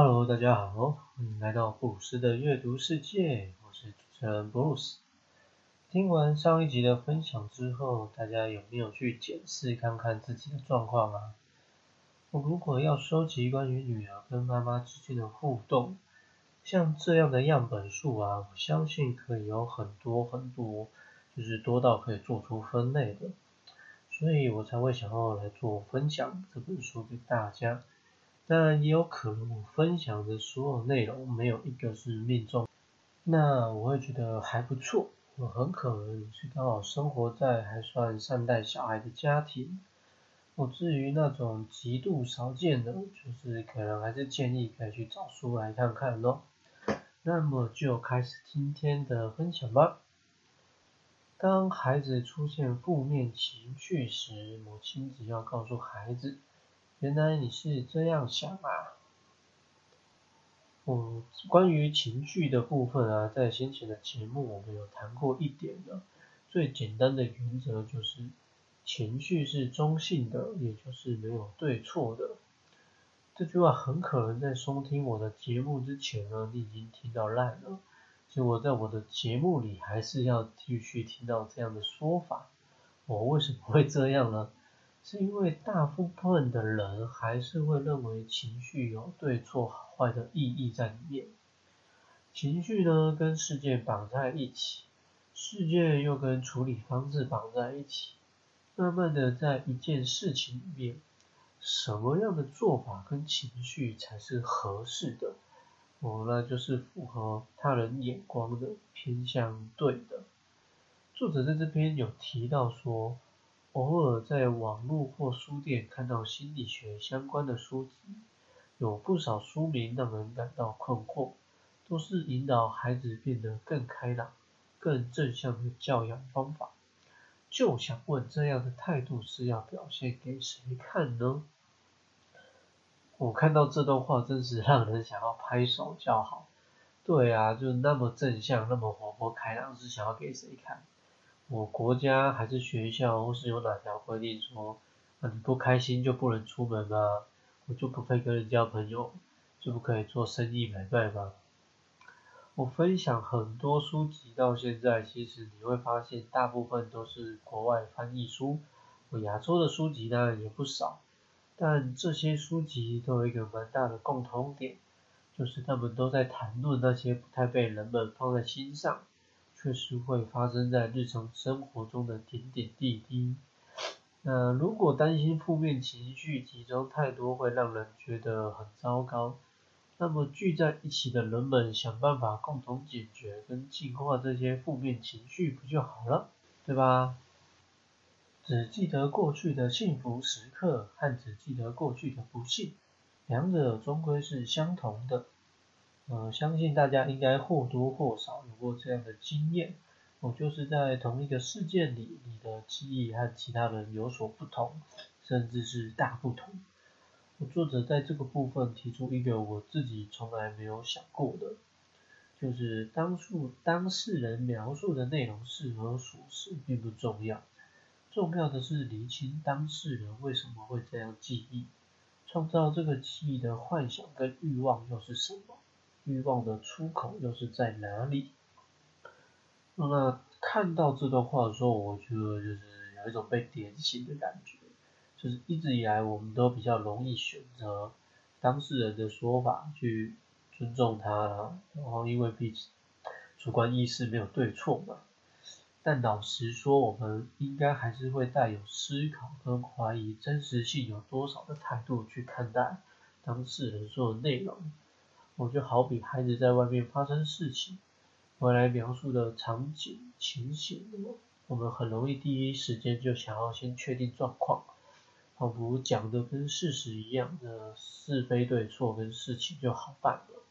Hello，大家好，欢迎来到布鲁斯的阅读世界，我是主持人布鲁斯。听完上一集的分享之后，大家有没有去检视看看自己的状况啊？我如果要收集关于女儿跟妈妈之间的互动，像这样的样本数啊，我相信可以有很多很多，就是多到可以做出分类的，所以我才会想要来做分享这本书给大家。当然也有可能我分享的所有内容没有一个是命中，那我会觉得还不错。我很可能是刚好生活在还算善待小孩的家庭。我至于那种极度少见的，就是可能还是建议可以去找书来看看咯。那么就开始今天的分享吧。当孩子出现负面情绪时，母亲只要告诉孩子。原来你是这样想啊！嗯，关于情绪的部分啊，在先前的节目我们有谈过一点的。最简单的原则就是，情绪是中性的，也就是没有对错的。这句话很可能在收听我的节目之前呢，你已经听到烂了。结果在我的节目里，还是要继续听到这样的说法。我为什么会这样呢？是因为大部分的人还是会认为情绪有对错好坏的意义在里面，情绪呢跟事件绑在一起，事件又跟处理方式绑在一起，慢慢的在一件事情里面，什么样的做法跟情绪才是合适的，哦，那就是符合他人眼光的偏向对的。作者在这边有提到说。偶尔在网络或书店看到心理学相关的书籍，有不少书名让人感到困惑，都是引导孩子变得更开朗、更正向的教养方法。就想问，这样的态度是要表现给谁看呢？我看到这段话，真是让人想要拍手叫好。对啊，就那么正向、那么活泼开朗，是想要给谁看？我国家还是学校，或是有哪条规定说，啊你不开心就不能出门吗？我就不可以跟人交朋友，就不可以做生意买卖吗？我分享很多书籍到现在，其实你会发现大部分都是国外翻译书，我亚洲的书籍当然也不少，但这些书籍都有一个蛮大的共同点，就是他们都在谈论那些不太被人们放在心上。确实会发生在日常生活中的点点滴滴。那如果担心负面情绪集中太多会让人觉得很糟糕，那么聚在一起的人们想办法共同解决跟净化这些负面情绪不就好了，对吧？只记得过去的幸福时刻和只记得过去的不幸，两者终归是相同的。呃，相信大家应该或多或少有过这样的经验，我就是在同一个事件里，你的记忆和其他人有所不同，甚至是大不同。我作者在这个部分提出一个我自己从来没有想过的，就是当述当事人描述的内容是何属实并不重要，重要的是厘清当事人为什么会这样记忆，创造这个记忆的幻想跟欲望又是什么。欲望的出口又是在哪里？那看到这段话的时候，我觉得就是有一种被点醒的感觉。就是一直以来，我们都比较容易选择当事人的说法去尊重他，然后因为毕竟主观意识没有对错嘛。但老实说，我们应该还是会带有思考跟怀疑真实性有多少的态度去看待当事人说的内容。我就好比孩子在外面发生事情，回来描述的场景情形，我们很容易第一时间就想要先确定状况，仿佛讲的跟事实一样的是非对错跟事情就好办了。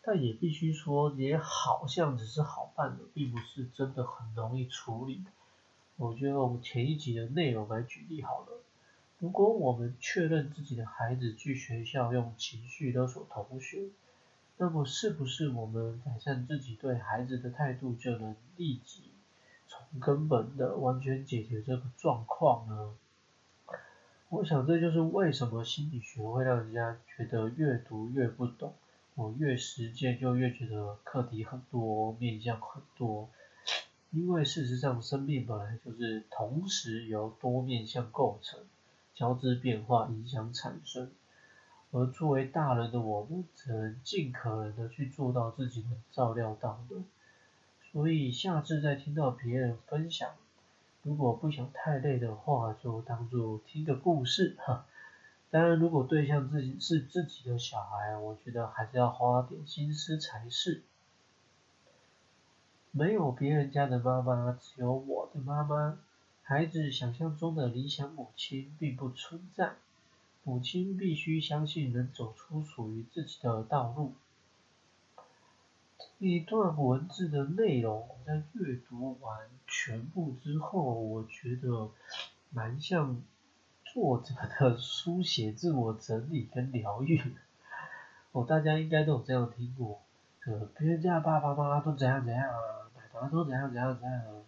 但也必须说，也好像只是好办的，并不是真的很容易处理。我觉得我们前一集的内容来举例好了。如果我们确认自己的孩子去学校用情绪勒索同学，那么是不是我们改善自己对孩子的态度，就能立即从根本的完全解决这个状况呢？我想这就是为什么心理学会让人家觉得越读越不懂，我越实践就越觉得课题很多，面向很多。因为事实上，生命本来就是同时由多面向构成，交织变化影响产生。而作为大人的我们，只能尽可能的去做到自己能照料到的。所以下次再听到别人分享。如果不想太累的话，就当做听个故事哈。当然，如果对象自己是自己的小孩，我觉得还是要花点心思才是。没有别人家的妈妈，只有我的妈妈。孩子想象中的理想母亲并不存在，母亲必须相信能走出属于自己的道路。这一段文字的内容，在阅读完全部之后，我觉得蛮像作者的书写、自我整理跟疗愈。哦，大家应该都有这样听过，呃，别人家爸爸妈妈都怎样怎样啊，奶奶都怎样怎样怎样啊。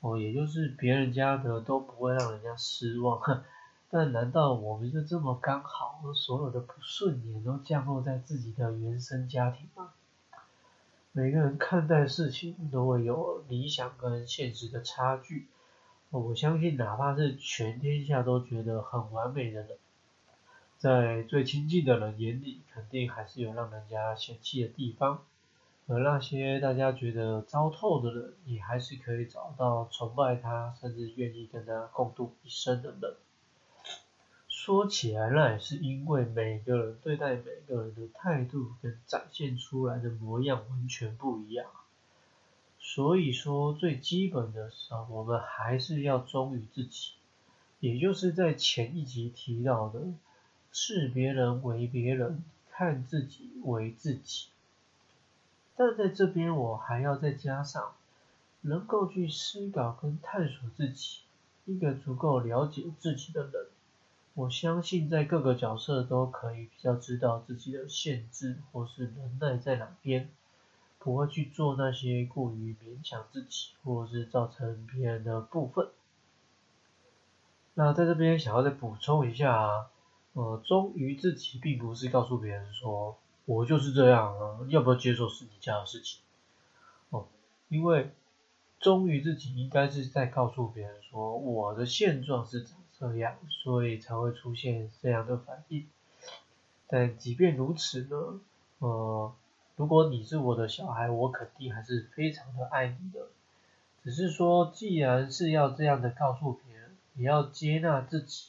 哦，也就是别人家的都不会让人家失望，但难道我们就这么刚好，所有的不顺眼都降落在自己的原生家庭吗？每个人看待事情都会有理想跟现实的差距，我相信哪怕是全天下都觉得很完美的人，在最亲近的人眼里，肯定还是有让人家嫌弃的地方，而那些大家觉得糟透的人，也还是可以找到崇拜他，甚至愿意跟他共度一生的人。说起来，那也是因为每个人对待每个人的态度跟展现出来的模样完全不一样。所以说，最基本的时候，我们还是要忠于自己，也就是在前一集提到的，视别人为别人，看自己为自己。但在这边，我还要再加上，能够去思考跟探索自己，一个足够了解自己的人。我相信在各个角色都可以比较知道自己的限制或是能耐在哪边，不会去做那些过于勉强自己或是造成别人的部分。那在这边想要再补充一下啊，呃，忠于自己并不是告诉别人说我就是这样啊，要不要接受是你家的事情哦，因为忠于自己应该是在告诉别人说我的现状是长。这样，所以才会出现这样的反应。但即便如此呢，呃，如果你是我的小孩，我肯定还是非常的爱你的。只是说，既然是要这样的告诉别人，也要接纳自己，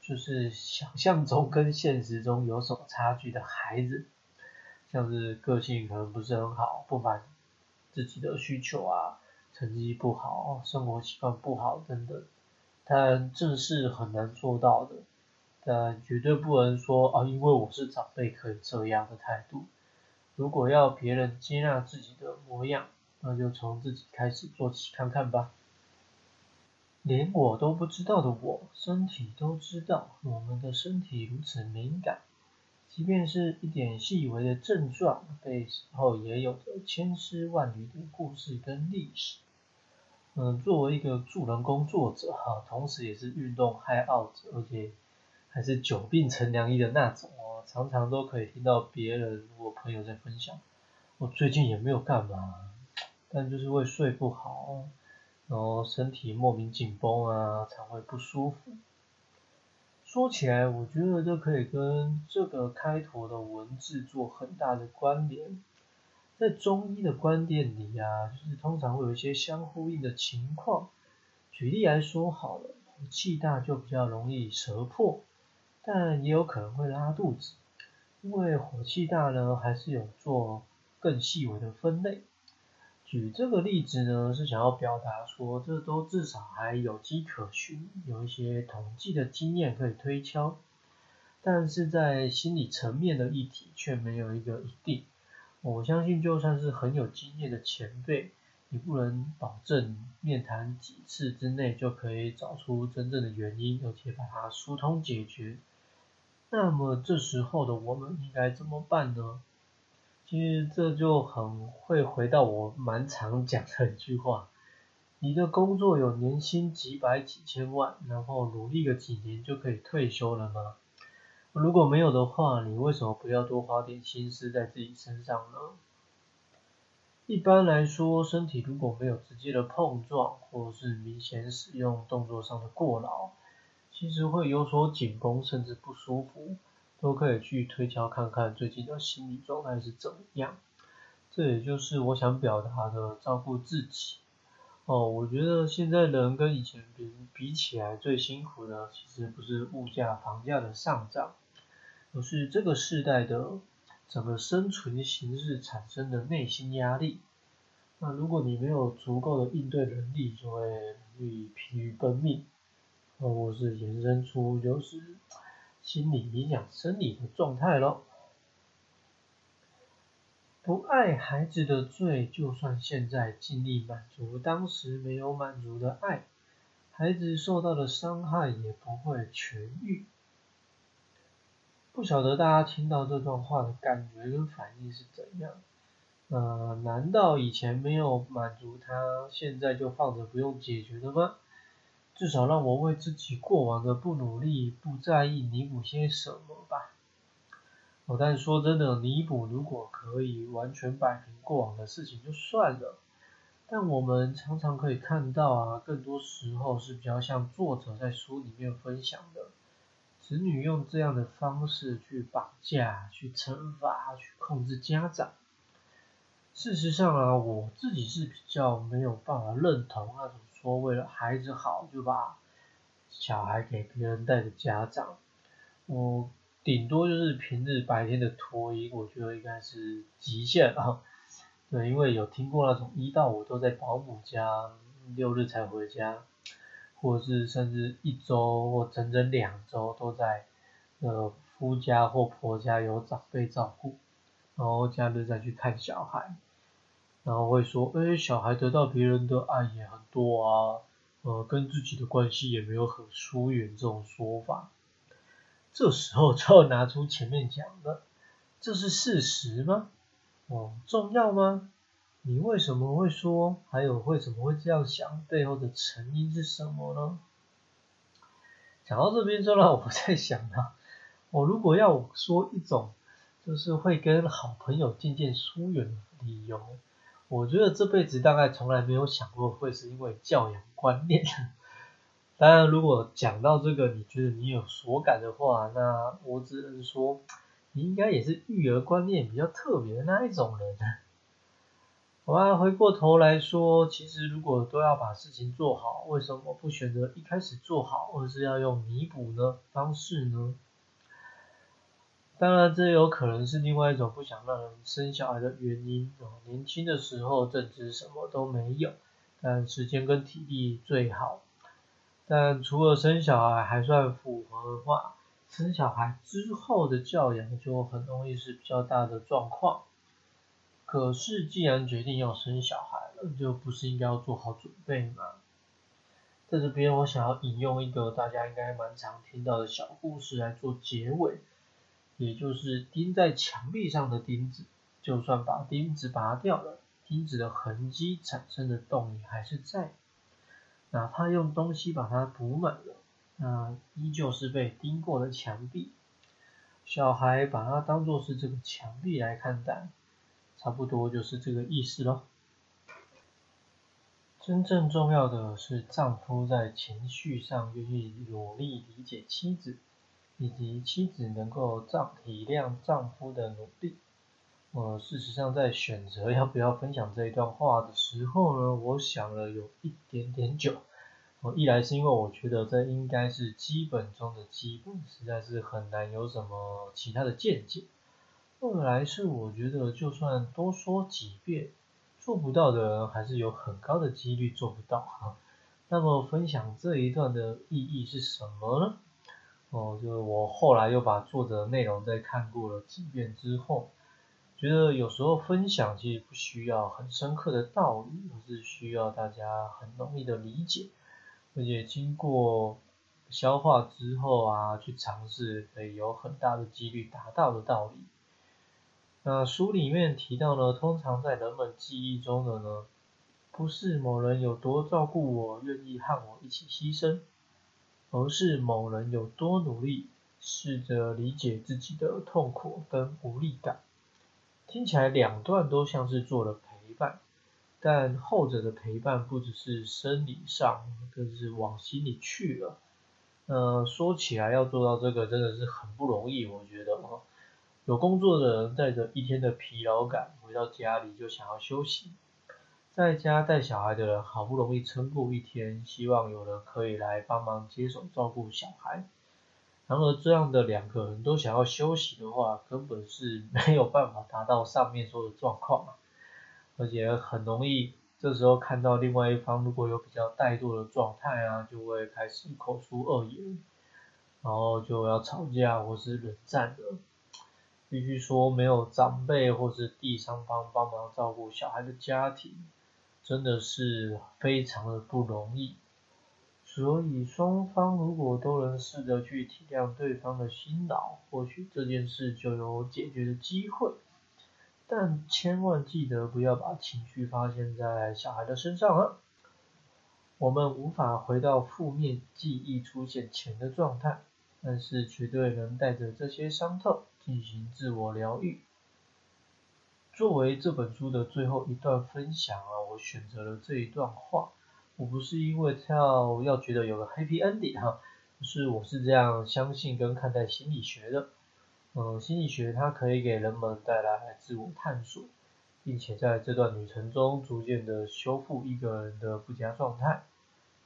就是想象中跟现实中有所差距的孩子，像是个性可能不是很好，不满自己的需求啊，成绩不好，生活习惯不好等等。但这是很难做到的，但绝对不能说啊，因为我是长辈可以这样的态度。如果要别人接纳自己的模样，那就从自己开始做起看看吧。连我都不知道的我，身体都知道，我们的身体如此敏感，即便是一点细微的症状，背后也有着千丝万缕的故事跟历史。嗯，作为一个助人工作者哈，同时也是运动爱好者，而且还是久病成良医的那种哦，常常都可以听到别人我朋友在分享，我最近也没有干嘛，但就是会睡不好，然后身体莫名紧绷啊，才会不舒服。说起来，我觉得这可以跟这个开头的文字做很大的关联。在中医的观点里啊，就是通常会有一些相呼应的情况。举例来说好了，气大就比较容易舌破，但也有可能会拉肚子。因为火气大呢，还是有做更细微的分类。举这个例子呢，是想要表达说，这都至少还有迹可循，有一些统计的经验可以推敲。但是在心理层面的议题，却没有一个一定。我相信，就算是很有经验的前辈，也不能保证面谈几次之内就可以找出真正的原因，而且把它疏通解决。那么这时候的我们应该怎么办呢？其实这就很会回到我蛮常讲的一句话：你的工作有年薪几百几千万，然后努力个几年就可以退休了吗？如果没有的话，你为什么不要多花点心思在自己身上呢？一般来说，身体如果没有直接的碰撞，或是明显使用动作上的过劳，其实会有所紧绷，甚至不舒服，都可以去推敲看看最近的心理状态是怎么样。这也就是我想表达的照顾自己。哦，我觉得现在人跟以前比比起来，最辛苦的其实不是物价、房价的上涨，而是这个时代的整个生存形式产生的内心压力。那如果你没有足够的应对能力，就会容易疲于奔命，或是延伸出就是心理影响生理的状态咯。不爱孩子的罪，就算现在尽力满足当时没有满足的爱，孩子受到的伤害也不会痊愈。不晓得大家听到这段话的感觉跟反应是怎样？呃，难道以前没有满足他，现在就放着不用解决的吗？至少让我为自己过往的不努力、不在意弥补些什么吧。哦，但说真的，弥补如果可以完全摆平过往的事情就算了，但我们常常可以看到啊，更多时候是比较像作者在书里面分享的，子女用这样的方式去绑架、去惩罚、去控制家长。事实上啊，我自己是比较没有办法认同那种说为了孩子好就把小孩给别人带的家长，我。顶多就是平日白天的托婴，我觉得应该是极限啊。对，因为有听过那种一到五都在保姆家，六日才回家，或者是甚至一周或整整两周都在呃夫家或婆家有长辈照顾，然后假日再去看小孩，然后会说，哎，小孩得到别人的爱也很多啊，呃，跟自己的关系也没有很疏远这种说法。这时候就要拿出前面讲的，这是事实吗？哦，重要吗？你为什么会说？还有为什么会这样想？背后的成因是什么呢？讲到这边就让我在想啊，我如果要说一种就是会跟好朋友渐渐疏远的理由，我觉得这辈子大概从来没有想过会是因为教养观念。当然，如果讲到这个，你觉得你有所感的话，那我只能说，你应该也是育儿观念比较特别的那一种人。我们回过头来说，其实如果都要把事情做好，为什么不选择一开始做好，而是要用弥补呢方式呢？当然，这有可能是另外一种不想让人生小孩的原因。年轻的时候正值什么都没有，但时间跟体力最好。但除了生小孩还算符合的话，生小孩之后的教养就很容易是比较大的状况。可是既然决定要生小孩了，就不是应该要做好准备吗？在这边我想要引用一个大家应该蛮常听到的小故事来做结尾，也就是钉在墙壁上的钉子，就算把钉子拔掉了，钉子的痕迹产生的洞也还是在。哪怕用东西把它补满了，那依旧是被钉过的墙壁。小孩把它当做是这个墙壁来看待，差不多就是这个意思咯。真正重要的是丈夫在情绪上愿意努力理解妻子，以及妻子能够丈体谅丈夫的努力。呃，事实上，在选择要不要分享这一段话的时候呢，我想了有一点点久。我一来是因为我觉得这应该是基本中的基本，实在是很难有什么其他的见解。二来是我觉得就算多说几遍，做不到的人还是有很高的几率做不到哈。那么分享这一段的意义是什么呢？哦，就是我后来又把作者的内容再看过了几遍之后。觉得有时候分享其实不需要很深刻的道理，而是需要大家很容易的理解，而且经过消化之后啊，去尝试可以有很大的几率达到的道理。那书里面提到呢，通常在人们记忆中的呢，不是某人有多照顾我，愿意和我一起牺牲，而是某人有多努力，试着理解自己的痛苦跟无力感。听起来两段都像是做了陪伴，但后者的陪伴不只是生理上，更是往心里去了。呃，说起来要做到这个真的是很不容易，我觉得哦。有工作的人带着一天的疲劳感回到家里就想要休息，在家带小孩的人好不容易撑过一天，希望有人可以来帮忙接手照顾小孩。然而这样的两个人都想要休息的话，根本是没有办法达到上面说的状况啊！而且很容易这时候看到另外一方如果有比较怠惰的状态啊，就会开始口出恶言，然后就要吵架或是冷战的。必须说，没有长辈或是第三方帮忙照顾小孩的家庭，真的是非常的不容易。所以双方如果都能试着去体谅对方的辛劳，或许这件事就有解决的机会。但千万记得不要把情绪发泄在小孩的身上啊！我们无法回到负面记忆出现前的状态，但是绝对能带着这些伤痛。进行自我疗愈。作为这本书的最后一段分享啊，我选择了这一段话。我不是因为要要觉得有个 happy ending 哈，是我是这样相信跟看待心理学的。嗯，心理学它可以给人们带来自我探索，并且在这段旅程中逐渐的修复一个人的不佳状态。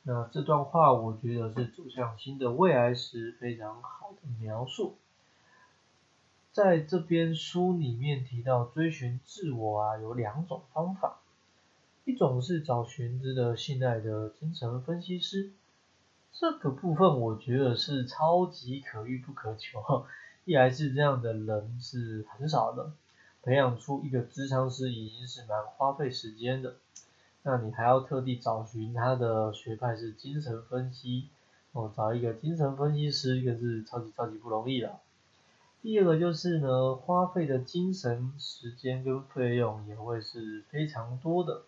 那这段话我觉得是走向新的未来时非常好的描述。在这边书里面提到追寻自我啊，有两种方法，一种是找寻值得信赖的精神分析师，这个部分我觉得是超级可遇不可求，一来是这样的人是很少的，培养出一个智商师已经是蛮花费时间的，那你还要特地找寻他的学派是精神分析，哦，找一个精神分析师，一个是超级超级不容易的。第二个就是呢，花费的精神时间跟费用也会是非常多的，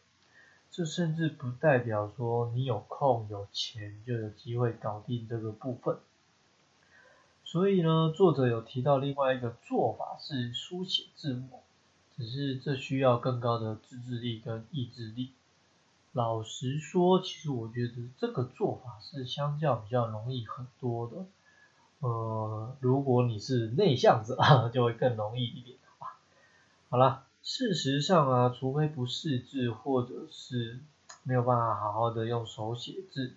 这甚至不代表说你有空有钱就有机会搞定这个部分。所以呢，作者有提到另外一个做法是书写自我，只是这需要更高的自制力跟意志力。老实说，其实我觉得这个做法是相较比较容易很多的。呃，如果你是内向者，就会更容易一点吧。好了，事实上啊，除非不识字或者是没有办法好好的用手写字，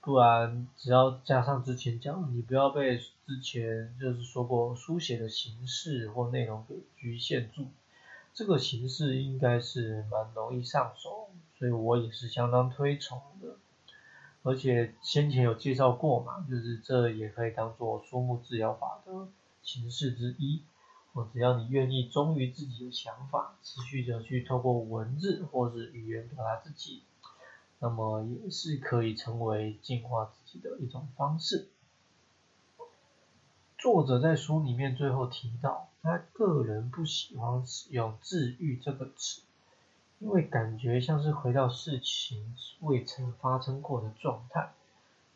不然只要加上之前讲，你不要被之前就是说过书写的形式或内容给局限住，这个形式应该是蛮容易上手，所以我也是相当推崇的。而且先前有介绍过嘛，就是这也可以当做书目治疗法的形式之一。我，只要你愿意忠于自己的想法，持续的去透过文字或是语言表达自己，那么也是可以成为净化自己的一种方式。作者在书里面最后提到，他个人不喜欢使用“治愈”这个词。因为感觉像是回到事情未曾发生过的状态，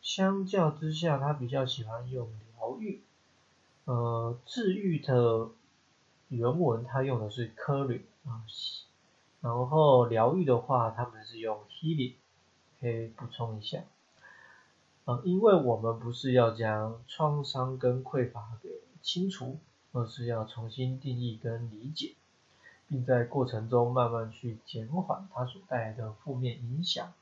相较之下，他比较喜欢用疗愈。呃，治愈的原文他用的是 cure 啊，然后疗愈的话，他们是用 healing。可以补充一下，呃，因为我们不是要将创伤跟匮乏给清除，而是要重新定义跟理解。并在过程中慢慢去减缓它所带来的负面影响，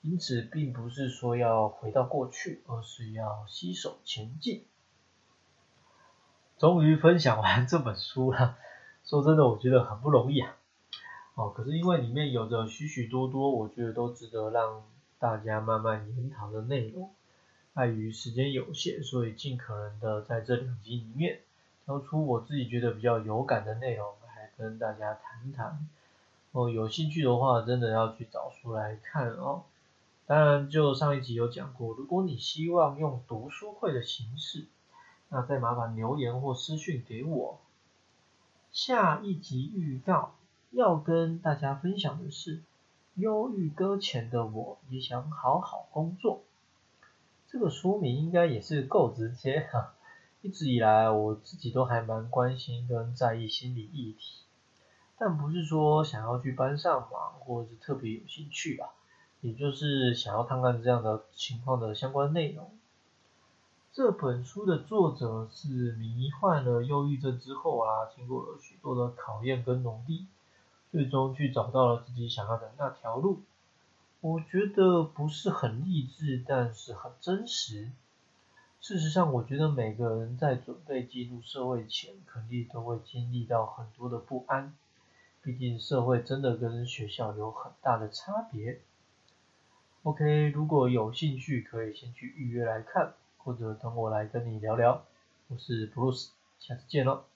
因此并不是说要回到过去，而是要携手前进。终于分享完这本书了，说真的，我觉得很不容易啊。哦，可是因为里面有着许许多多，我觉得都值得让大家慢慢研讨的内容，碍于时间有限，所以尽可能的在这两集里面挑出我自己觉得比较有感的内容。跟大家谈谈哦，有兴趣的话，真的要去找书来看哦。当然，就上一集有讲过，如果你希望用读书会的形式，那再麻烦留言或私讯给我。下一集预告要跟大家分享的是，忧郁搁浅的我也想好好工作。这个说明应该也是够直接哈。一直以来我自己都还蛮关心跟在意心理议题，但不是说想要去班上忙或者是特别有兴趣啊，也就是想要看看这样的情况的相关内容。这本书的作者是迷患了忧郁症之后啊，经过了许多的考验跟努力，最终去找到了自己想要的那条路。我觉得不是很励志，但是很真实。事实上，我觉得每个人在准备进入社会前，肯定都会经历到很多的不安。毕竟社会真的跟学校有很大的差别。OK，如果有兴趣，可以先去预约来看。或者等我来跟你聊聊，我是 Bruce，下次见喽。